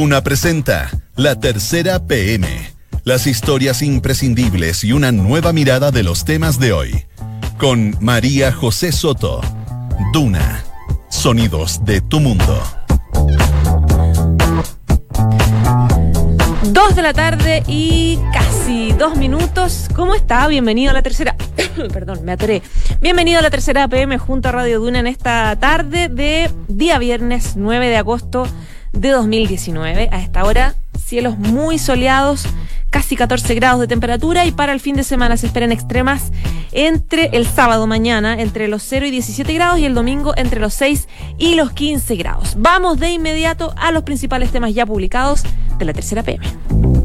Duna presenta La Tercera PM. Las historias imprescindibles y una nueva mirada de los temas de hoy. Con María José Soto. Duna. Sonidos de tu mundo. Dos de la tarde y casi dos minutos. ¿Cómo está? Bienvenido a la tercera. Perdón, me atoré. Bienvenido a la tercera PM junto a Radio Duna en esta tarde de día viernes 9 de agosto de 2019. A esta hora, cielos muy soleados, casi 14 grados de temperatura y para el fin de semana se esperan extremas entre el sábado mañana entre los 0 y 17 grados y el domingo entre los 6 y los 15 grados. Vamos de inmediato a los principales temas ya publicados de la tercera PM.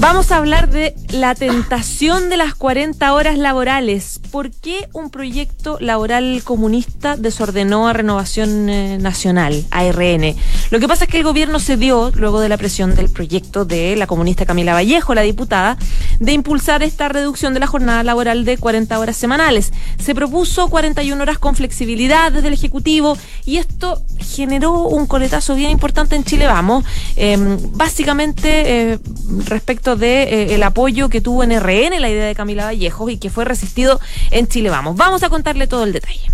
Vamos a hablar de la tentación de las 40 horas laborales. ¿Por qué un proyecto laboral comunista desordenó a Renovación eh, Nacional, ARN? Lo que pasa es que el gobierno cedió, luego de la presión del proyecto de la comunista Camila Vallejo, la diputada, de impulsar esta reducción de la jornada laboral de 40 horas semanales. Se propuso 41 horas con flexibilidad desde el Ejecutivo y esto generó un coletazo bien importante en Chile Vamos. Em, básicamente, eh, respecto de eh, el apoyo que tuvo en RN la idea de Camila Vallejo y que fue resistido en Chile Vamos. Vamos a contarle todo el detalle.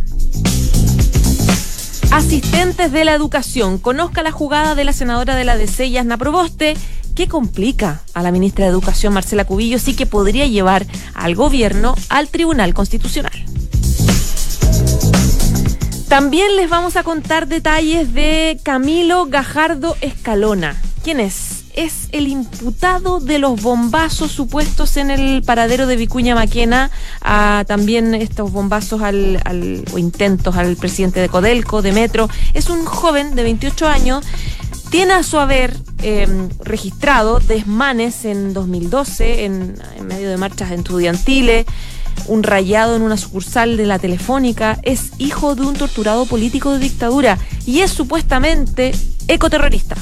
Asistentes de la educación. Conozca la jugada de la senadora de la DC, Yasna Proboste, que complica a la ministra de Educación, Marcela Cubillo, sí que podría llevar al gobierno al Tribunal Constitucional. También les vamos a contar detalles de Camilo Gajardo Escalona. ¿Quién es? Es el imputado de los bombazos supuestos en el paradero de Vicuña Maquena, a también estos bombazos al, o intentos al presidente de Codelco, de Metro. Es un joven de 28 años, tiene a su haber em, registrado desmanes en 2012 en, en medio de marchas estudiantiles un rayado en una sucursal de la Telefónica, es hijo de un torturado político de dictadura y es supuestamente ecoterrorista.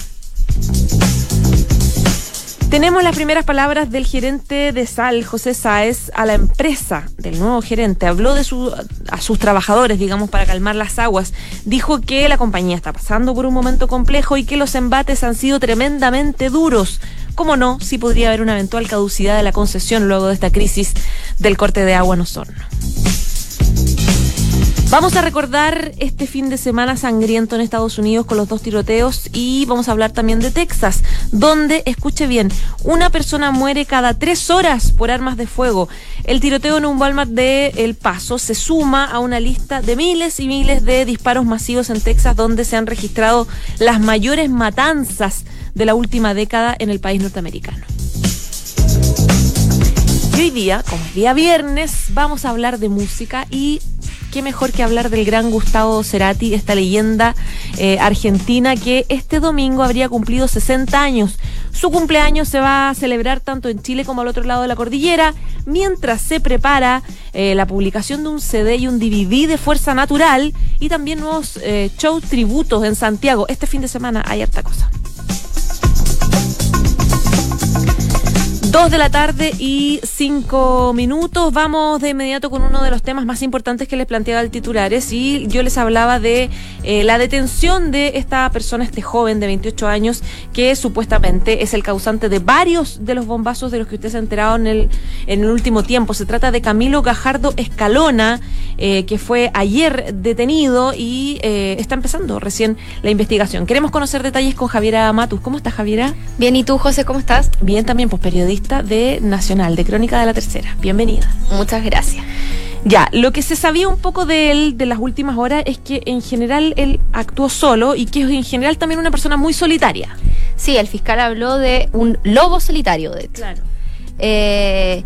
Tenemos las primeras palabras del gerente de Sal, José Sáez, a la empresa del nuevo gerente. Habló de a sus trabajadores, digamos, para calmar las aguas. Dijo que la compañía está pasando por un momento complejo y que los embates han sido tremendamente duros. ¿Cómo no? Si podría haber una eventual caducidad de la concesión luego de esta crisis del corte de agua en Osorno. Vamos a recordar este fin de semana sangriento en Estados Unidos con los dos tiroteos y vamos a hablar también de Texas, donde, escuche bien, una persona muere cada tres horas por armas de fuego. El tiroteo en un Walmart de El Paso se suma a una lista de miles y miles de disparos masivos en Texas, donde se han registrado las mayores matanzas de la última década en el país norteamericano. Y hoy día, como es día viernes, vamos a hablar de música y qué mejor que hablar del gran Gustavo Cerati, esta leyenda eh, argentina que este domingo habría cumplido 60 años. Su cumpleaños se va a celebrar tanto en Chile como al otro lado de la cordillera, mientras se prepara eh, la publicación de un CD y un DVD de Fuerza Natural y también nuevos eh, shows tributos en Santiago. Este fin de semana hay harta cosa. Dos de la tarde y cinco minutos. Vamos de inmediato con uno de los temas más importantes que les planteaba el titulares y yo les hablaba de eh, la detención de esta persona, este joven de 28 años, que supuestamente es el causante de varios de los bombazos de los que ustedes se enteraron en el, en el último tiempo. Se trata de Camilo Gajardo Escalona, eh, que fue ayer detenido y eh, está empezando recién la investigación. Queremos conocer detalles con Javiera Matus. ¿Cómo estás, Javiera? Bien, ¿y tú, José, cómo estás? Bien, también, pues periodista de Nacional, de Crónica de la Tercera. Bienvenida. Muchas gracias. Ya, lo que se sabía un poco de él de las últimas horas es que en general él actuó solo y que es en general también una persona muy solitaria. Sí, el fiscal habló de un lobo solitario, de hecho. Claro. Eh,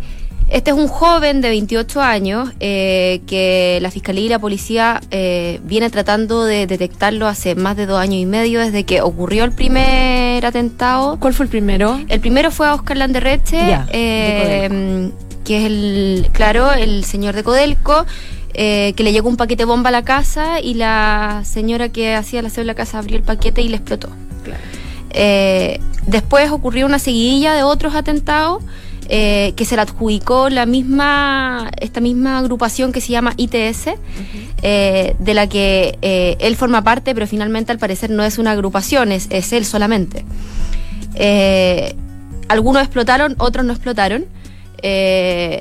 este es un joven de 28 años eh, que la Fiscalía y la Policía eh, viene tratando de detectarlo hace más de dos años y medio desde que ocurrió el primer atentado. ¿Cuál fue el primero? El primero fue a Oscar Landerreche, eh, que es el, claro, el señor de Codelco. que le llegó un paquete bomba a la casa y la señora que hacía la aseo en la casa abrió el paquete y le explotó. después ocurrió una seguidilla de otros atentados eh, que se la adjudicó la misma, esta misma agrupación que se llama ITS, eh, de la que eh, él forma parte, pero finalmente al parecer no es una agrupación, es, es él solamente. algunos explotaron, otros no explotaron.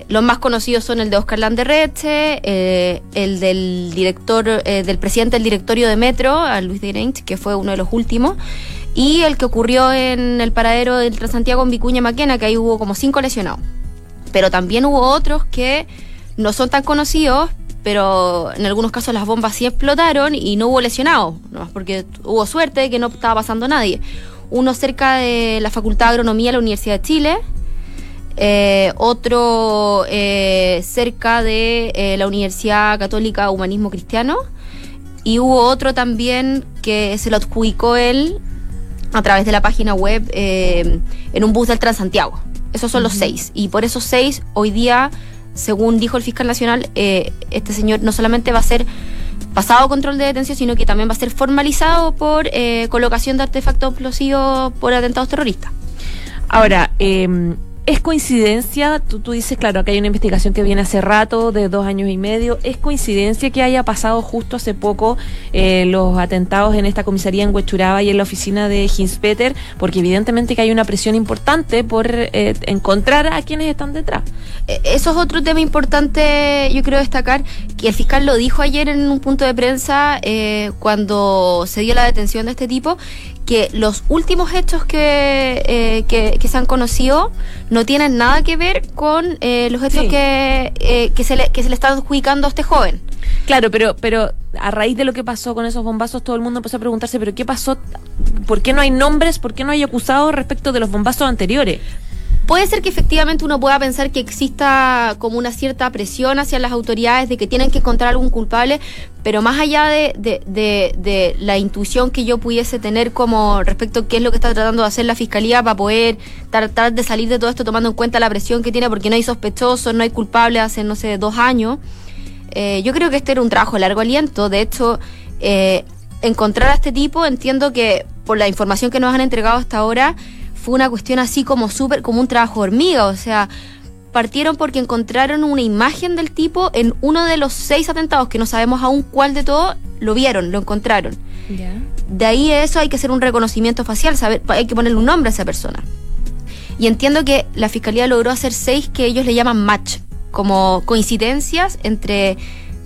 los más conocidos son el de Oscar Landerreche, el del director, del presidente del directorio de Metro, a Luis de Grange, que fue uno de los últimos, y el que ocurrió en el paradero del Transantiago en Vicuña Maquena, que ahí hubo como cinco lesionados. Pero también hubo otros que no son tan conocidos, pero en algunos casos las bombas sí explotaron y no hubo lesionados, ¿no? porque hubo suerte de que no estaba pasando nadie. Uno cerca de la Facultad de Agronomía de la Universidad de Chile, eh, otro eh, cerca de eh, la Universidad Católica Humanismo Cristiano, y hubo otro también que se lo adjudicó él a través de la página web eh, en un bus del Transantiago. Esos son los seis. Y por esos seis, hoy día, según dijo el fiscal nacional, eh, este señor no solamente va a ser pasado control de detención, sino que también va a ser formalizado por eh, colocación de artefactos explosivos por atentados terroristas. Ahora, eh, ¿Es coincidencia? Tú, tú dices, claro, que hay una investigación que viene hace rato, de dos años y medio. ¿Es coincidencia que haya pasado justo hace poco eh, los atentados en esta comisaría en Huechuraba y en la oficina de Hinspeter? Porque evidentemente que hay una presión importante por eh, encontrar a quienes están detrás. E, eso es otro tema importante, yo creo destacar, que el fiscal lo dijo ayer en un punto de prensa eh, cuando se dio la detención de este tipo, que los últimos hechos que, eh, que, se han conocido no tienen nada que ver con eh, los hechos que, eh, que, se le, que se le están adjudicando a este joven. Claro, pero, pero a raíz de lo que pasó con esos bombazos, todo el mundo empezó a preguntarse, pero ¿qué pasó? ¿Por qué no hay nombres? ¿Por qué no hay acusados respecto de los bombazos anteriores? Puede ser que efectivamente uno pueda pensar que exista como una cierta presión hacia las autoridades de que tienen que encontrar algún culpable, pero más allá de, de, la intuición que yo pudiese tener como respecto a qué es lo que está tratando de hacer la fiscalía para poder tratar de salir de todo esto tomando en cuenta la presión que tiene porque no hay sospechosos, no hay culpables hace, no sé, dos años, eh, yo creo que este era un trabajo de largo aliento. De hecho, eh, encontrar a este tipo, entiendo que por la información que nos han entregado hasta ahora, fue una cuestión así como súper, como un trabajo hormiga, o sea, partieron porque encontraron una imagen del tipo en uno de los seis atentados, que no sabemos aún cuál de todos, lo vieron, lo encontraron. De ahí eso hay que hacer un reconocimiento facial, saber, hay que ponerle un nombre a esa persona. Y entiendo que la fiscalía logró hacer seis que ellos le llaman match, como coincidencias entre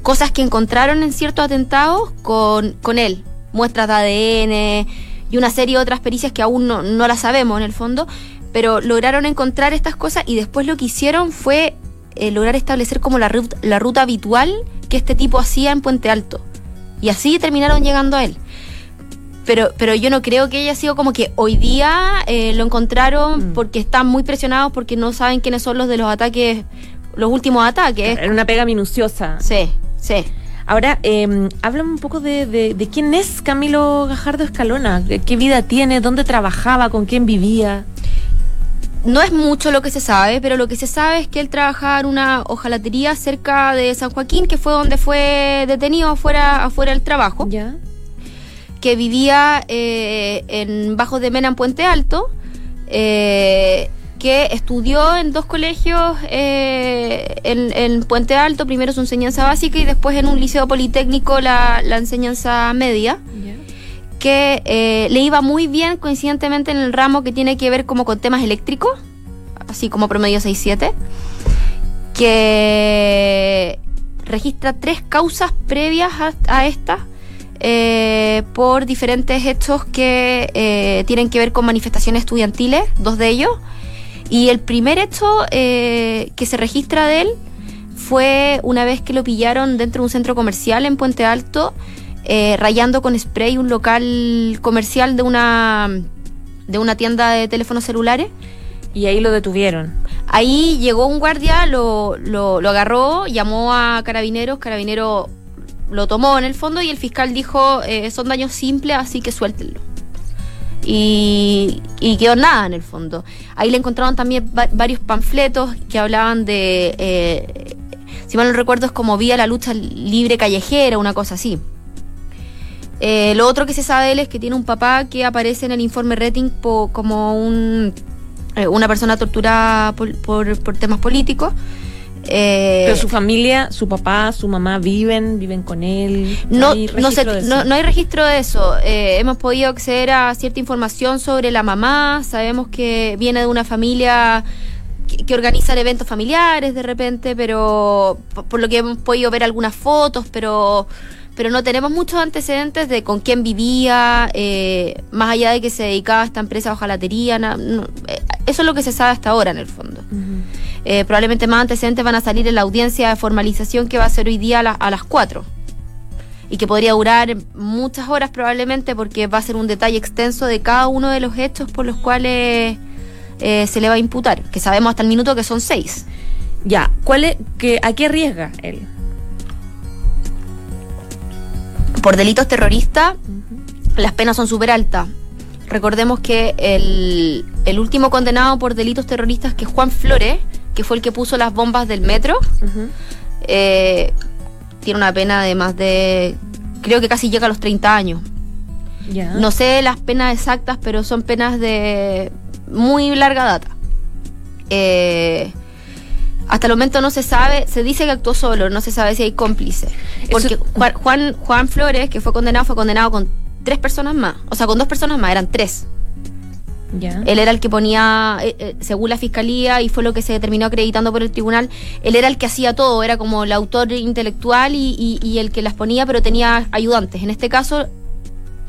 cosas que encontraron en ciertos atentados con, con él, muestras de ADN, y una serie de otras pericias que aún no, no las sabemos en el fondo, pero lograron encontrar estas cosas y después lo que hicieron fue eh, lograr establecer como la ruta, la ruta habitual que este tipo hacía en Puente Alto. Y así terminaron llegando a él. Pero, pero yo no creo que haya sido como que hoy día eh, lo encontraron mm. porque están muy presionados porque no saben quiénes son los de los ataques, los últimos ataques. Era una pega minuciosa. Sí, sí. Ahora, eh, háblame un poco de, quién es Camilo Gajardo Escalona, qué vida tiene, dónde trabajaba, con quién vivía. No es mucho lo que se sabe, pero lo que se sabe es que él trabajaba en una hojalatería cerca de San Joaquín, que fue donde fue detenido afuera, afuera del trabajo. Ya. Que vivía eh, en Bajo de Mena, en Puente Alto. Eh, que estudió en dos colegios eh, en, Puente Alto, primero su enseñanza básica y después en un liceo politécnico la, enseñanza media, que eh, le iba muy bien coincidentemente en el ramo que tiene que ver como con temas eléctricos, así como promedio 6-7, que registra tres causas previas a, esta. Eh, por diferentes hechos que tienen que ver con manifestaciones estudiantiles, dos de ellos, y el primer hecho eh, que se registra de él fue una vez que lo pillaron dentro de un centro comercial en Puente Alto, eh, rayando con spray un local comercial de una, de una tienda de teléfonos celulares. Y ahí lo detuvieron. Ahí llegó un guardia, lo, lo, agarró, llamó a carabineros, carabinero lo tomó en el fondo y el fiscal dijo, eh, son daños simples, así que suéltenlo y, quedó nada en el fondo. Ahí le encontraron también varios panfletos que hablaban de, eh, si mal no recuerdo, es como vía la lucha libre callejera, una cosa así. Eh, lo otro que se sabe de él es que tiene un papá que aparece en el informe Rating como un eh, una persona torturada por, por, por temas políticos. Eh, Pero su familia, su papá, su mamá viven, viven con él. No, hay no, no, hay registro de eso. Eh, hemos podido acceder a cierta información sobre la mamá. Sabemos que viene de una familia que, organizan eventos familiares de repente, pero por, lo que hemos podido ver algunas fotos, pero pero no tenemos muchos antecedentes de con quién vivía, eh, más allá de que se dedicaba a esta empresa de hojalatería. eso es lo que se sabe hasta ahora en el fondo. Eh, probablemente más antecedentes van a salir en la audiencia de formalización que va a ser hoy día a, las 4 y que podría durar muchas horas probablemente porque va a ser un detalle extenso de cada uno de los hechos por los cuales eh, se le va a imputar, que sabemos hasta el minuto que son seis. Ya, ¿cuál es, que, ¿a qué arriesga él? Por delitos terroristas, las penas son súper altas. Recordemos que el, el último condenado por delitos terroristas, que es Juan Flores, que fue el que puso las bombas del metro, eh, tiene una pena de más de, creo que casi llega a los 30 años. No sé las penas exactas, pero son penas de muy larga data. Eh, hasta el momento no se sabe, se dice que actuó solo, no se sabe si hay cómplice. Porque Juan, Juan Flores, que fue condenado, fue condenado con tres personas más. O sea, con dos personas más, eran tres. Él era el que ponía, eh, eh, según la fiscalía, y fue lo que se determinó acreditando por el tribunal, él era el que hacía todo, era como el autor intelectual y el que las ponía, pero tenía ayudantes. En este caso,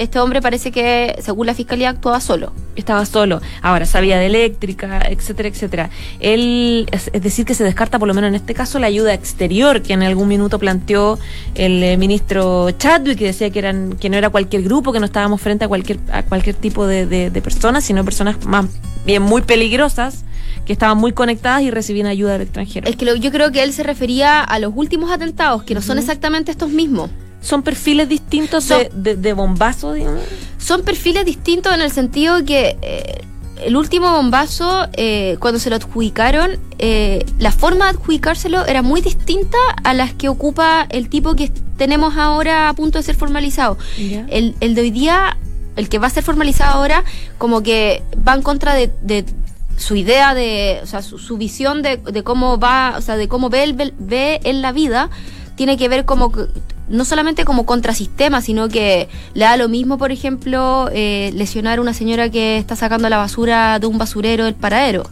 este hombre parece que, según la fiscalía, actuaba solo. Estaba solo. Ahora, sabía de eléctrica, etcétera, etcétera. Él, es, decir, que se descarta, por lo menos en este caso, la ayuda exterior que en algún minuto planteó el eh, ministro Chadwick, que decía que, eran, que no era cualquier grupo, que no estábamos frente a cualquier, a cualquier tipo de, de personas, sino personas más bien muy peligrosas que estaban muy conectadas y recibían ayuda del extranjero. Es que yo creo que él se refería a los últimos atentados, que no son exactamente estos mismos. ¿Son perfiles distintos de, de, bombazo, digamos? Son perfiles distintos en el sentido que eh, el último bombazo, eh, cuando se lo adjudicaron, eh, la forma de adjudicárselo era muy distinta a las que ocupa el tipo que tenemos ahora a punto de ser formalizado. El, el, de hoy día, el que va a ser formalizado ahora, como que va en contra de, de su idea de, o sea, su, visión de, de, cómo va, o sea, de cómo ve, él, ve en la vida, tiene que ver como no solamente como contrasistema, sino que le da lo mismo, por ejemplo, eh, lesionar a una señora que está sacando la basura de un basurero del paradero.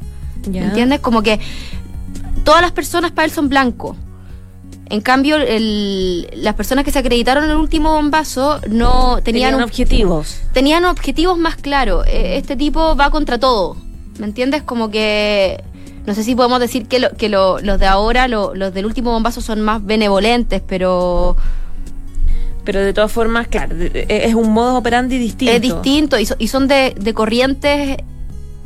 ¿Entiendes? Como que todas las personas para él son blancos. En cambio, las personas que se acreditaron en el último bombazo no tenían, objetivos. Tenían objetivos más claros. E, este tipo va contra todo. ¿Me entiendes? Como que no sé si podemos decir que, que los de ahora, los del último bombazo son más benevolentes, pero pero de todas formas, claro, es un modo operandi distinto. Es distinto y, son de, corrientes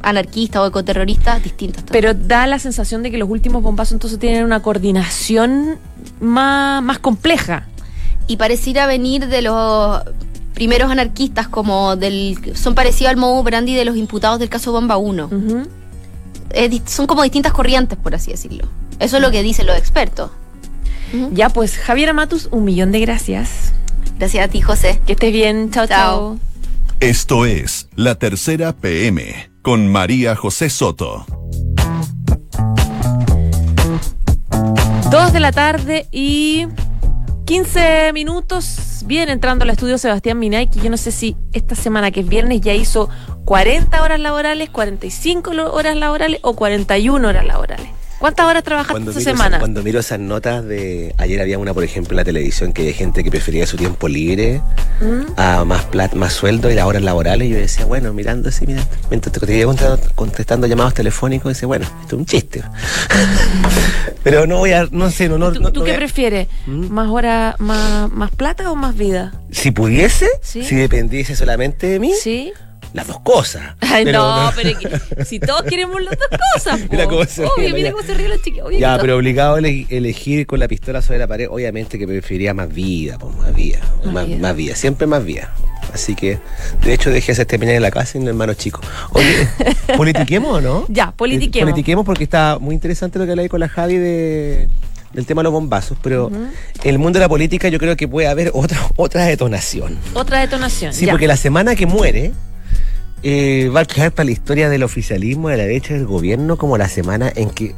anarquistas o ecoterroristas distintas. Pero da la sensación de que los últimos bombazos entonces tienen una coordinación más, más compleja. Y pareciera venir de los primeros anarquistas como del son parecidos al modo operandi de los imputados del caso Bomba 1. son como distintas corrientes, por así decirlo. Eso es lo que dicen los expertos. Ya, pues Javier Matus, un millón de gracias. Gracias a ti, José. Que estés bien. Chao, chao. Esto es La Tercera PM con María José Soto. Dos de la tarde y 15 minutos. Bien, entrando al estudio Sebastián Minay, que yo no sé si esta semana que es viernes ya hizo 40 horas laborales, 45 horas laborales o 41 horas laborales. ¿Cuántas horas trabajaste esta semana? cuando miro esas notas de. Ayer había una, por ejemplo, en la televisión que hay gente que prefería su tiempo libre ¿Mm? a más plata, más sueldo y las horas laborales. Y yo decía, bueno, mirando así, mira, mientras te iba contestando llamados telefónicos, decía, bueno, esto es un chiste. Pero no voy a. No sé, no. ¿Tú, ¿tú qué prefieres? ¿Mm? ¿Más horas, más, más plata o más vida? Si pudiese, si dependiese solamente de mí. Sí las dos cosas. Ay, no, pero si todos queremos las dos cosas, mira cómo se Obvio, mira cómo se ríen los chiquillos. Ya, pero obligado a elegir con la pistola sobre la pared, obviamente que preferiría más vida, pues más vida, más, vida. siempre más vida. Así que, de hecho, dejé ese terminar en la casa en hermano chico. Oye, ¿politiquemos o no? Ya, politiquemos. Politiquemos porque está muy interesante lo que leí con la Javi de del tema de los bombazos, pero en el mundo de la política yo creo que puede haber otra, otra detonación. Otra detonación. Sí, porque la semana que muere eh, va a quedar para la historia del oficialismo de la derecha del gobierno como la semana en que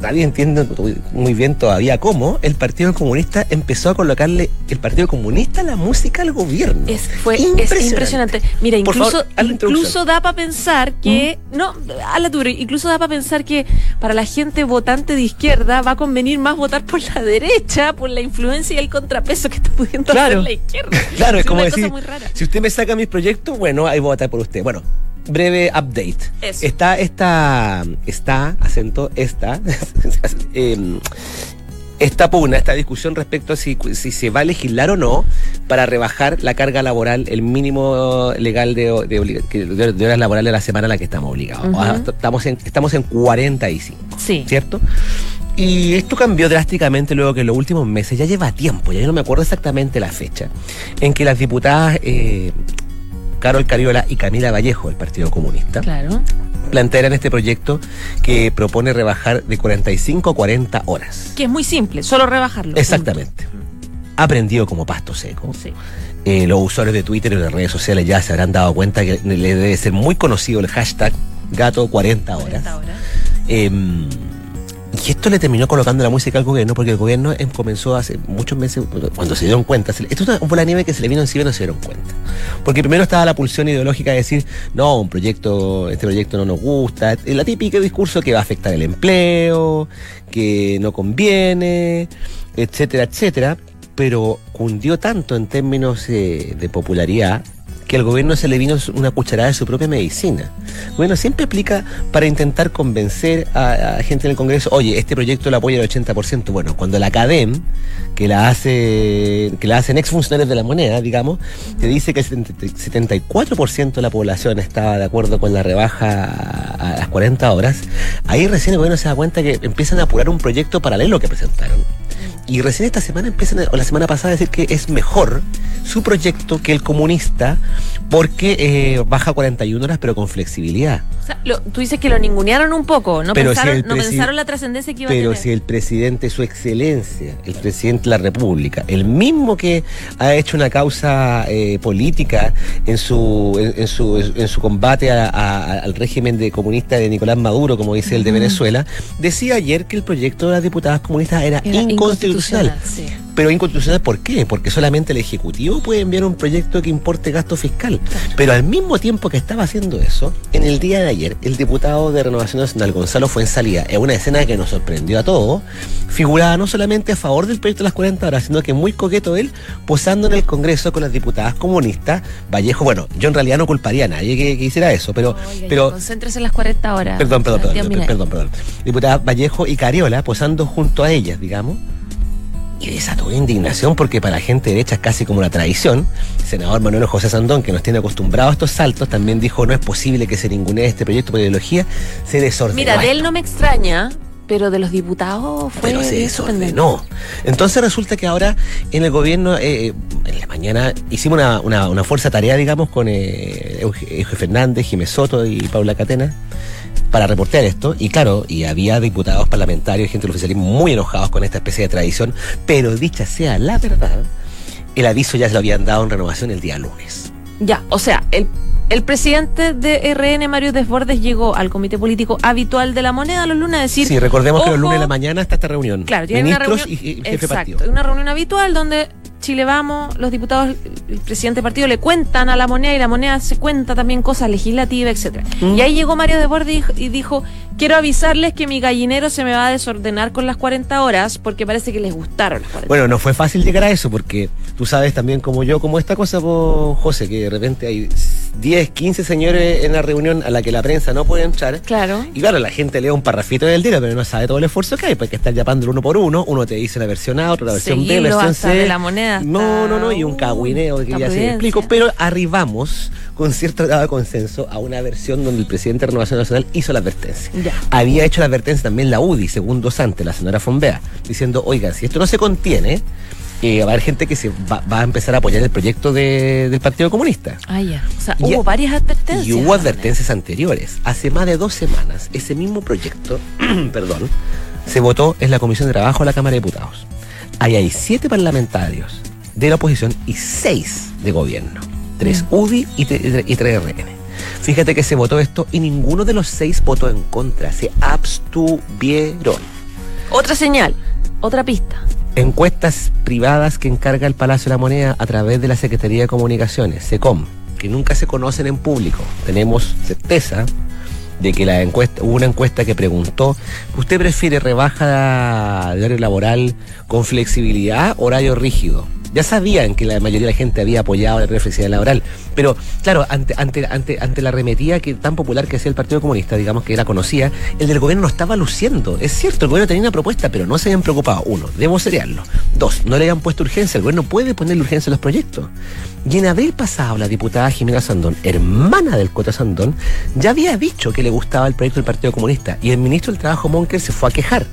nadie entiende muy bien todavía cómo el Partido Comunista empezó a colocarle el Partido Comunista la música al gobierno. Es, fue impresionante. Es impresionante. Mira, incluso, incluso da para pensar que, ¿Mm? no, a la dura, incluso da para pensar que para la gente votante de izquierda va a convenir más votar por la derecha, por la influencia y el contrapeso que está pudiendo hacer la izquierda. Claro, es, como decir, si usted me saca mis proyectos, bueno, ahí voy a votar por usted. Bueno, breve update. Está esta, está, acento, esta, em, esta pugna, esta discusión respecto a si, si, se va a legislar o no para rebajar la carga laboral, el mínimo legal de, horas laborales de la semana a la que estamos obligados. estamos, en, estamos en 45, sí. ¿cierto? Y esto cambió drásticamente luego que en los últimos meses, ya lleva tiempo, ya yo no me acuerdo exactamente la fecha, en que las diputadas eh, Carol Cariola y Camila Vallejo, del Partido Comunista. Claro. Plantearon este proyecto que propone rebajar de 45 a 40 horas. Que es muy simple, solo rebajarlo. Exactamente. Aprendido como pasto seco. Sí. Eh, los usuarios de Twitter y de redes sociales ya se habrán dado cuenta que le debe ser muy conocido el hashtag gato 40 horas. 40 horas. Em, y esto le terminó colocando la música al gobierno porque el gobierno em, comenzó hace muchos meses, cuando se dieron cuenta, esto es una nieve que se le vino encima y no se dieron cuenta. Porque primero estaba la pulsión ideológica de decir, no, un proyecto, este proyecto no nos gusta, la típica discurso que va a afectar el empleo, que no conviene, etcétera, etcétera, pero cundió tanto en términos eh, de popularidad que al gobierno se le vino una cucharada de su propia medicina. Gobierno siempre aplica para intentar convencer a, gente en el Congreso, oye, este proyecto lo apoya el 80%. Bueno, cuando la ACADEM, que la hace, que la hacen exfuncionarios de la moneda, digamos, te dice que el 74% de la población estaba de acuerdo con la rebaja a las 40 horas, ahí recién el gobierno se da cuenta que empiezan a apurar un proyecto paralelo que presentaron. Y recién esta semana empiezan, o la semana pasada, a decir que es mejor su proyecto que el comunista porque eh, baja 41 horas, pero con flexibilidad. O sea, tú dices que lo ningunearon un poco, no, pensaron, no pensaron la trascendencia que iba a tener. Pero si el presidente, su excelencia, el presidente de la República, el mismo que ha hecho una causa eh, política en su, en, su, en su combate al régimen de comunista de Nicolás Maduro, como dice el de Venezuela, decía ayer que el proyecto de las diputadas comunistas era, inconstitucional pero inconstitucional, ¿por qué? Porque solamente el Ejecutivo puede enviar un proyecto que importe gasto fiscal. Pero al mismo tiempo que estaba haciendo eso, en el día de ayer, el diputado de Renovación Nacional, Gonzalo Fuensalía, en una escena que nos sorprendió a todos, figuraba no solamente a favor del proyecto de las 40 horas, sino que muy coqueto él, posando en el Congreso con las diputadas comunistas. Vallejo, bueno, yo en realidad no culparía a nadie que, hiciera eso, pero... pero concéntrese en las 40 horas. Perdón, perdón, perdón, perdón, perdón, perdón. Diputadas Vallejo y Cariola posando junto a ellas, digamos y desató indignación porque para la gente derecha es casi como la tradición. El senador Manuel José Sandón, que nos tiene acostumbrados a estos saltos, también dijo no es posible que se ningune este proyecto por ideología, se desordenó. Mira, de él no me extraña, pero de los diputados fue Pero se desordenó. Entonces resulta que ahora en el gobierno, eh, en la mañana, hicimos una, fuerza tarea, digamos, con eh, Fernández, Jiménez Soto y Paula Catena para reportear esto, y claro, y había diputados parlamentarios, gente del oficialismo muy enojados con esta especie de tradición, pero dicha sea la verdad, el aviso ya se lo habían dado en renovación el día lunes. Ya, o sea, el, el presidente de RN, Mario Desbordes, llegó al comité político habitual de la moneda los lunes a decir. Sí, recordemos que los lunes de la mañana está esta reunión. Claro, tiene una reunión. Y, jefe exacto, una reunión habitual donde Chile Vamos, los diputados, el presidente del partido le cuentan a la moneda y la moneda se cuenta también cosas legislativas, etcétera. Mm. Y ahí llegó Mario de Borde y dijo, quiero avisarles que mi gallinero se me va a desordenar con las 40 horas porque parece que les gustaron las 40 Bueno, no fue fácil llegar a eso porque tú sabes también como yo, como esta cosa, José, que de repente hay 10, 15 señores en la reunión a la que la prensa no puede entrar. Claro. Y claro, la gente lee un parrafito del día, pero no sabe todo el esfuerzo que hay, porque estar llamando uno por uno, uno te dice la versión A, otra la versión B, versión C. De la moneda no, no, no, y un cagüineo que ya se explico, pero arribamos con cierto grado de consenso a una versión donde el presidente de Renovación Nacional hizo la advertencia. Había hecho la advertencia también la UDI, segundos antes, la señora Fombea, diciendo, oigan, si esto no se contiene, eh, va a haber gente que se va, a empezar a apoyar el proyecto del Partido Comunista. Ah, ya. O sea, hubo varias advertencias. Y hubo advertencias anteriores. Hace más de dos semanas, ese mismo proyecto, perdón, se votó en la Comisión de Trabajo de la Cámara de Diputados. Ahí hay siete parlamentarios de la oposición y seis de gobierno. Tres mm. UDI y, tres RN. Fíjate que se votó esto y ninguno de los seis votó en contra, se abstuvieron. Otra señal, otra pista. Encuestas privadas que encarga el Palacio de la Moneda a través de la Secretaría de Comunicaciones, SECOM, que nunca se conocen en público. Tenemos certeza de que la encuesta, hubo una encuesta que preguntó, ¿usted prefiere rebaja de horario laboral con flexibilidad o horario rígido? Ya sabían que la mayoría de la gente había apoyado la flexibilidad laboral, pero claro, ante la arremetida que, tan popular que hacía el Partido Comunista, digamos que era conocida, el del gobierno no estaba luciendo. Es cierto, el gobierno tenía una propuesta, pero no se habían preocupado. Uno, debo seriarlo. Dos, no le habían puesto urgencia. El gobierno puede ponerle urgencia a los proyectos. Y en abril pasado, la diputada Jimena Sandón, hermana del Cota Sandón, ya había dicho que le gustaba el proyecto del Partido Comunista. Y el ministro del Trabajo, Monker, se fue a quejar.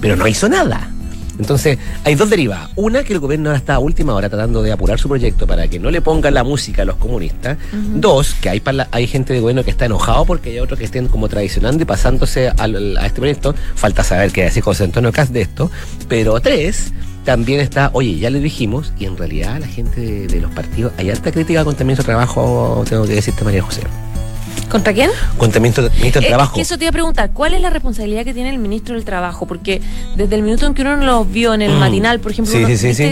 Pero no hizo nada. Entonces, hay dos derivas. Una, que el gobierno ahora está a última hora tratando de apurar su proyecto para que no le pongan la música a los comunistas. Dos, que hay, hay gente de gobierno que está enojado porque hay otros que estén como tradicionando y pasándose a, este proyecto. Falta saber qué decir José Antonio Cas de esto. Pero tres, también está, oye, ya le dijimos, y en realidad la gente de, los partidos, hay alta crítica con también su trabajo, tengo que decirte María José. ¿Contra quién? Contra el ministro, del Trabajo. que eso te iba a preguntar, ¿cuál es la responsabilidad que tiene el ministro del Trabajo? Porque desde el minuto en que uno lo vio en el mm. matinal, por ejemplo,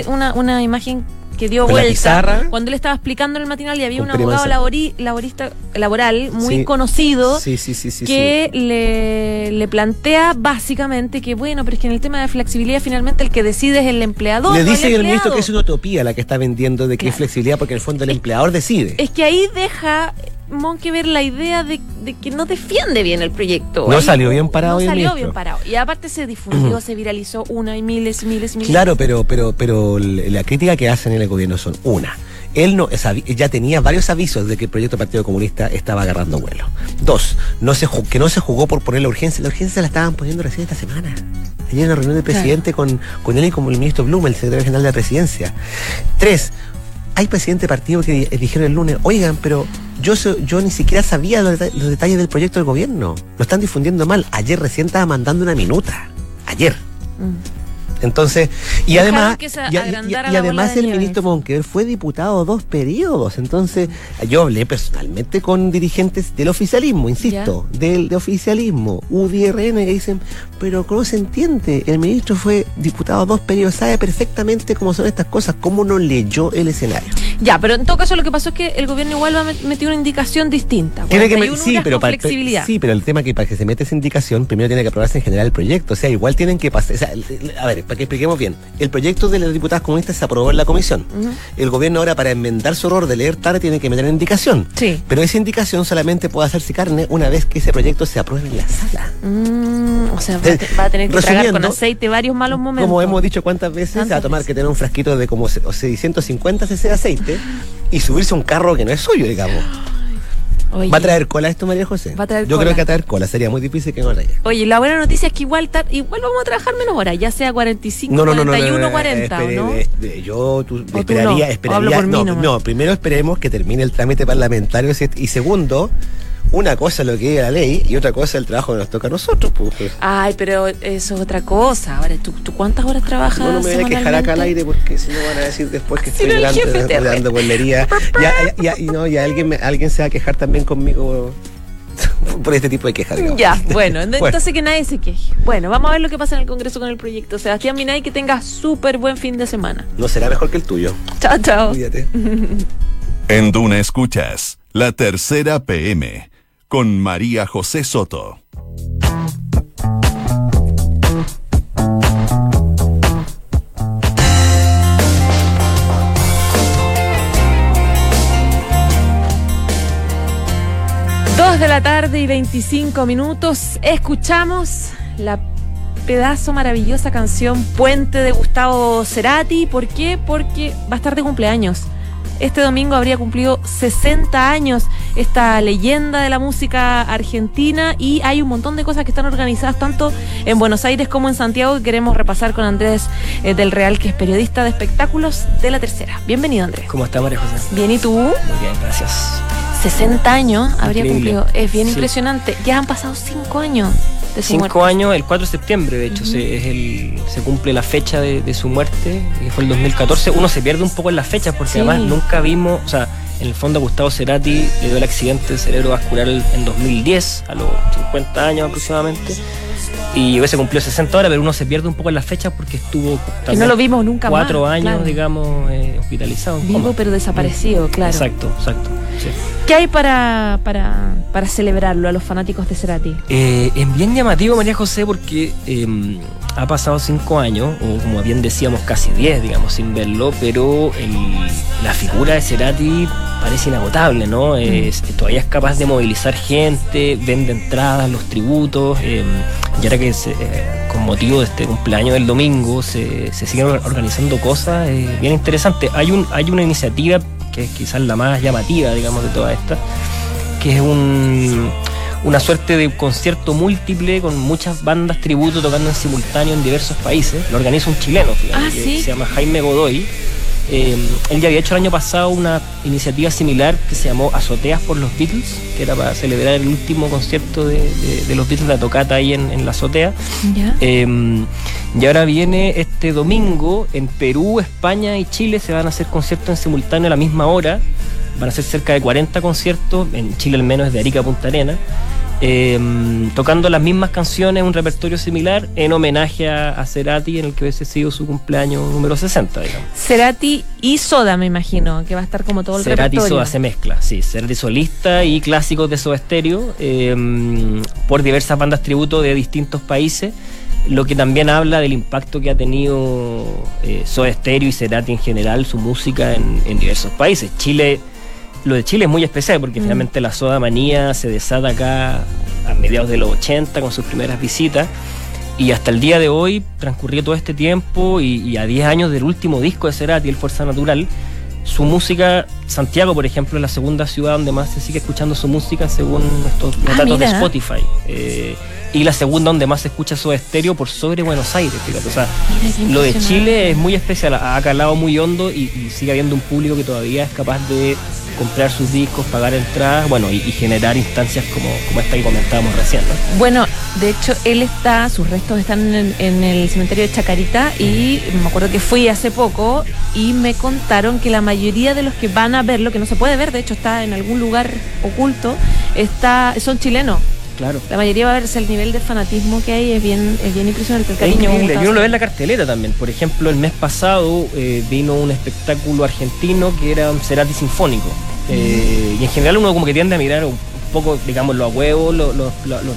una, una imagen que dio vuelta cuando él estaba explicando en el matinal y había un abogado laborista laboral muy conocido que le, le, plantea básicamente que bueno, pero es que en el tema de flexibilidad finalmente el que decide es el empleador. Le dice el, ministro que es una utopía la que está vendiendo de que es flexibilidad porque en el fondo el empleador decide. Es que ahí deja ver la idea de, que no defiende bien el proyecto. No salió bien parado. No salió bien parado. Y aparte se difundió, se viralizó una y miles y miles y miles. Claro, pero, pero, pero la crítica que hacen en el gobierno son una. Él no, ya tenía varios avisos de que el proyecto del Partido Comunista estaba agarrando vuelo. Dos, no se, que no se jugó por poner la urgencia. La urgencia la estaban poniendo recién esta semana. Ayer en una reunión del presidente con, con él y con el ministro Blum, el secretario general de la presidencia. Tres, hay presidentes de partido que dijeron el lunes, oigan, pero yo, yo ni siquiera sabía los, detalles del proyecto del gobierno. Lo están difundiendo mal. Ayer recién estaba mandando una minuta. Ayer. Mm. Entonces, y además, y, además el ministro Monquer fue diputado dos periodos. Entonces, yo hablé personalmente con dirigentes del oficialismo, insisto, del oficialismo, UDRN, que dicen, pero ¿cómo se entiende? El ministro fue diputado dos periodos, sabe perfectamente cómo son estas cosas, cómo no leyó el escenario. Ya, pero en todo caso lo que pasó es que el gobierno igual metió una indicación distinta. Tiene que sí, pero para, sí, pero el tema que para que se mete esa indicación, primero tiene que aprobarse en general el proyecto. O sea, igual tienen que pasar. a ver, para que expliquemos bien, el proyecto de las diputadas comunistas se aprobó en la comisión. El gobierno ahora, para enmendar su error de leer tarde, tiene que meter una indicación. Sí. Pero esa indicación solamente puede hacerse carne una vez que ese proyecto se apruebe en la sala. Mm, o sea, va, a tener que tragar con aceite varios malos momentos. Como hemos dicho cuántas veces, se va a tomar que tener un frasquito de como 650 cc de aceite y subirse a un carro que no es suyo, digamos. ¿Va a traer cola esto, María José? Va a traer Yo creo que va a traer cola, sería muy difícil que no traiga. Oye, la buena noticia es que igual, igual vamos a trabajar menos horas, ya sea 45, no, no, 41, no, 40, ¿no? yo esperaría, esperaría, no, no, primero esperemos que termine el trámite parlamentario y segundo, una cosa es lo que diga la ley y otra cosa es el trabajo que nos toca a nosotros. Pues. Ay, pero eso es otra cosa. Ahora, ¿tú, cuántas horas trabajas? No, no me voy a quejar acá al aire porque si no van a decir después que estoy dando bolería. y, no, y alguien, alguien se va a quejar también conmigo por este tipo de quejas. Ya, bueno, entonces que nadie se queje. Bueno, vamos a ver lo que pasa en el Congreso con el proyecto. Sebastián Minay, que tenga súper buen fin de semana. No será mejor que el tuyo. Chao, chao. Cuídate. en Duna Escuchas, la tercera PM con María José Soto. Dos de la tarde y 25 minutos. Escuchamos la pedazo maravillosa canción Puente de Gustavo Cerati. ¿Por qué? Porque va a estar de cumpleaños. Este domingo habría cumplido 60 años esta leyenda de la música argentina y hay un montón de cosas que están organizadas tanto en Buenos Aires como en Santiago que queremos repasar con Andrés eh, del Real, que es periodista de espectáculos de la tercera. Bienvenido, Andrés. ¿Cómo está, María José? Bien, ¿y tú? Muy bien, gracias. 60 años habría cumplido. Es bien impresionante. Ya han pasado 5 años. Cinco años, el 4 de septiembre, de hecho, se, es el, se cumple la fecha de, su muerte, que fue el 2014. Uno se pierde un poco en las fechas porque además nunca vimos, o sea, en el fondo a Gustavo Cerati le dio el accidente cerebrovascular en 2010, a los 50 años aproximadamente y hubiese cumplido 60 horas, pero uno se pierde un poco en las fechas porque estuvo no lo vimos nunca cuatro más, años, digamos, eh, hospitalizado. Vivo pero desaparecido, claro. Exacto, exacto. ¿Qué hay para, para, para, celebrarlo a los fanáticos de Cerati? Eh, es bien llamativo, María José, porque em, ha pasado cinco años, o como bien decíamos, casi diez, digamos, sin verlo, pero la figura de Cerati parece inagotable, ¿no? Es, mm. Todavía es capaz de movilizar gente, vende entradas, los tributos, em, y ahora que eh, con motivo de este cumpleaños del domingo se, se siguen organizando cosas eh, bien interesantes. Hay, un, hay una iniciativa que es quizás la más llamativa, digamos, de toda esta, que es un, una suerte de concierto múltiple con muchas bandas tributo tocando en simultáneo en diversos países. Lo organiza un chileno, ah, que se llama Jaime Godoy eh, él ya había hecho el año pasado una iniciativa similar que se llamó Azoteas por los Beatles, que era para celebrar el último concierto de, los Beatles, la tocata ahí en, la azotea. Eh, y ahora viene este domingo en Perú, España y Chile se van a hacer conciertos en simultáneo a la misma hora. Van a ser cerca de 40 conciertos, en Chile al menos es de Arica a Punta Arena. Em, tocando las mismas canciones, un repertorio similar, en homenaje a, Cerati, en el que hubiese sido su cumpleaños número 60, digamos. Cerati y Soda, me imagino, que va a estar como todo el Cerati repertorio. y Soda se mezcla, sí, Cerati solista y clásicos de Soda Stereo, em, por diversas bandas tributo de distintos países lo que también habla del impacto que ha tenido eh, Soda Stereo y Cerati en general, su música en, en diversos países. Chile lo de Chile es muy especial porque mm. finalmente la soda manía se desata acá a mediados de los 80 con sus primeras visitas. Y hasta el día de hoy, transcurrió todo este tiempo y, a 10 años del último disco de Cerati, El Fuerza Natural, su música, Santiago, por ejemplo, es la segunda ciudad donde más se sigue escuchando su música según estos ah, datos de Spotify. Eh, y la segunda donde más se escucha su estéreo por sobre Buenos Aires, fíjate. O sea, lo de Chile es muy especial, ha calado muy hondo y, y sigue habiendo un público que todavía es capaz de comprar sus discos, pagar entradas, bueno, y, generar instancias como, como esta que comentábamos recién. Bueno, de hecho, él está, sus restos están en, el cementerio de Chacarita y me acuerdo que fui hace poco y me contaron que la mayoría de los que van a verlo, que no se puede ver, de hecho está en algún lugar oculto, está, son chilenos. Claro. La mayoría va a verse el nivel de fanatismo que hay, es bien, es bien impresionante. El cariño y uno lo ve en la cartelera también. Por ejemplo, el mes pasado eh, vino un espectáculo argentino que era un Cerati Sinfónico. Eh, y en general uno como que tiende a mirar un poco, digamos, los huevos, los, los,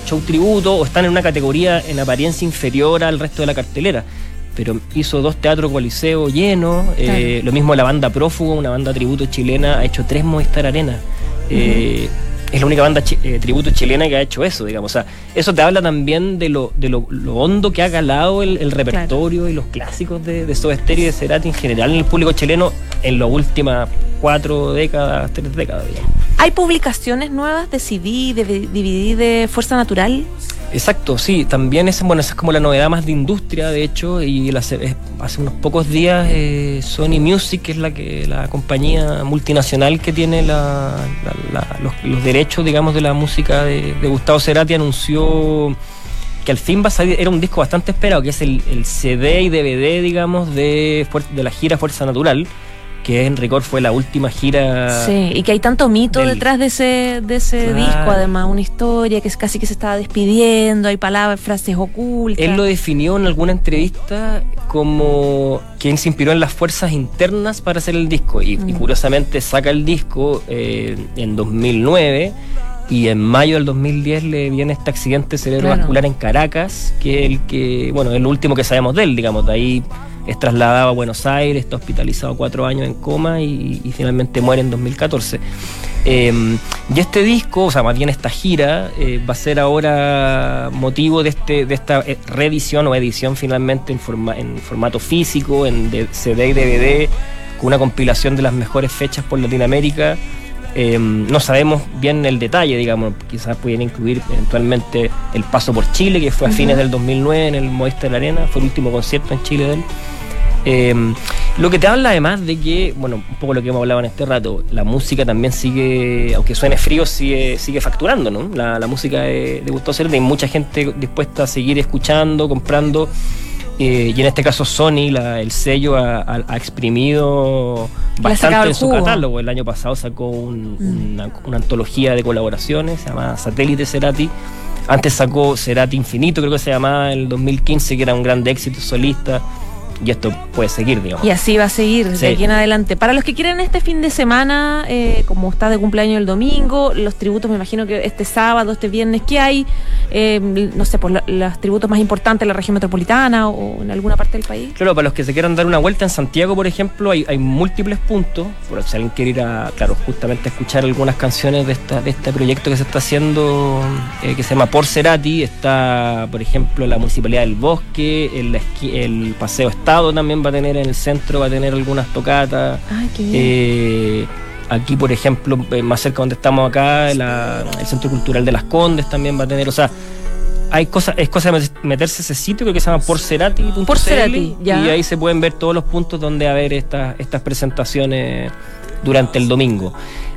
shows tributos, o están en una categoría en apariencia inferior al resto de la cartelera pero hizo dos teatros coliseo llenos. Eh, lo mismo la banda Prófugo, una banda tributo chilena, ha hecho tres Movistar Arena es la única banda eh, tributo chilena que ha hecho eso, digamos. O sea, eso te habla también de lo, de lo, hondo que ha calado el, repertorio y los clásicos de, de Soda Stereo y de Cerati en general en el público chileno en las últimas cuatro décadas, tres décadas, digamos. ¿Hay publicaciones nuevas de CD, de DVD de Fuerza Natural? Exacto, sí, también es, bueno, esa es como la novedad más de industria, de hecho, y hace unos pocos días eh, Sony Music, que es la que la compañía multinacional que tiene los, derechos, digamos, de la música de, Gustavo Cerati, anunció que al fin va a salir, era un disco bastante esperado, que es el, CD y DVD, digamos, de la gira Fuerza Natural que en rigor fue la última gira. Sí, y que hay tanto mito detrás de ese, de ese disco, además, una historia que es casi que se estaba despidiendo, hay palabras, frases ocultas. Él lo definió en alguna entrevista como quien se inspiró en las fuerzas internas para hacer el disco. Y, mm. curiosamente saca el disco eh, en 2009 y en mayo del 2010 le viene este accidente cerebrovascular en Caracas, que es el que, bueno, es lo último que sabemos de él, digamos, de ahí es trasladado a Buenos Aires, está hospitalizado cuatro años en coma y, finalmente muere en 2014. Em, y este disco, o sea, más bien esta gira, eh, va a ser ahora motivo de, este, de esta eh, reedición o edición finalmente en, en formato físico, en CD y DVD, con una compilación de las mejores fechas por Latinoamérica. Em, no sabemos bien el detalle, digamos, quizás pueden incluir eventualmente el paso por Chile, que fue a fines del 2009 en el Moistar Arena, fue el último concierto en Chile de él. Em, lo que te habla además de que, bueno, un poco lo que hemos hablado en este rato, la música también sigue, aunque suene frío, sigue, sigue facturando, ¿no? La, música de, de Gustavo Cerati, hay mucha gente dispuesta a seguir escuchando, comprando. Eh, y en este caso Sony, el sello, ha, exprimido bastante en su catálogo. El año pasado sacó mm. una, antología de colaboraciones, se llama Satélite Cerati. Antes sacó Cerati Infinito, creo que se llamaba en el 2015, que era un gran éxito solista y esto puede seguir, digamos. Y así va a seguir de aquí en adelante. Para los que quieren este fin de semana, eh, como está de cumpleaños el domingo, los tributos, me imagino que este sábado, este viernes, ¿qué hay? Eh, no sé, por los tributos más importantes en la región metropolitana o en alguna parte del país. Claro, para los que se quieran dar una vuelta en Santiago, por ejemplo, hay, hay múltiples puntos. Por si alguien quiere ir a, claro, justamente a escuchar algunas canciones de, esta, de este proyecto que se está haciendo, eh, que se llama Por Cerati, está, por ejemplo, la Municipalidad del Bosque, el, el Paseo Estado también va a tener en el centro, va a tener algunas tocatas. Eh, aquí, por ejemplo, eh, más cerca donde estamos acá, el Centro Cultural de las Condes también va a tener, o sea, hay cosas, es cosa de meterse ese sitio que se llama Porcerati. Porcerati, Y ahí se pueden ver todos los puntos donde va a haber estas, estas presentaciones durante el domingo.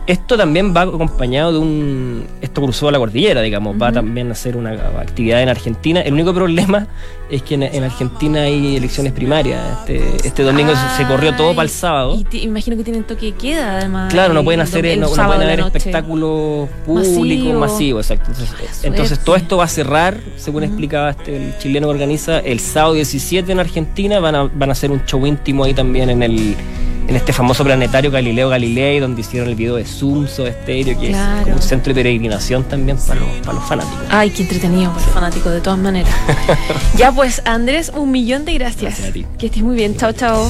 Esto también va acompañado de un. Esto cruzó la cordillera, digamos. Va también a ser una actividad en Argentina. El único problema es que en, Argentina hay elecciones primarias. Este, este domingo se, corrió todo para el sábado. Y te, imagino que tienen toque de queda, además. Claro, no pueden hacer. no, pueden haber espectáculos públicos, masivos, exacto. Entonces, todo esto va a cerrar, según explicaba este, el chileno que organiza, el sábado 17 en Argentina. Van a, van a hacer un show íntimo ahí también en el en este famoso planetario Galileo Galilei, donde hicieron el video de de Estéreo, que es un centro de peregrinación también para los, para los fanáticos. Ay, qué entretenido para los fanáticos, de todas maneras. ya pues, Andrés, un millón de gracias. Gracias a ti. Que estés muy bien. Chao, chao.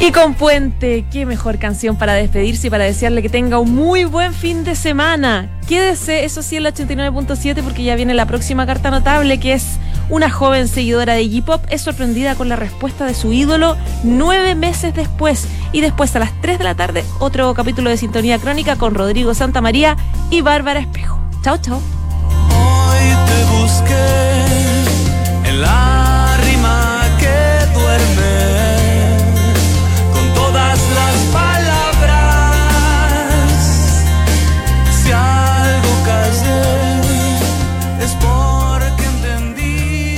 Y con Puente, qué mejor canción para despedirse y para desearle que tenga un muy buen fin de semana. Quédese, eso sí, en la 89.7 porque ya viene la próxima carta notable que es una joven seguidora de J-Pop es sorprendida con la respuesta de su ídolo nueve meses después. Y después a las 3 de la tarde, otro capítulo de Sintonía Crónica con Rodrigo Santa María y Bárbara Espejo. Chao, chao. Hoy te busqué en la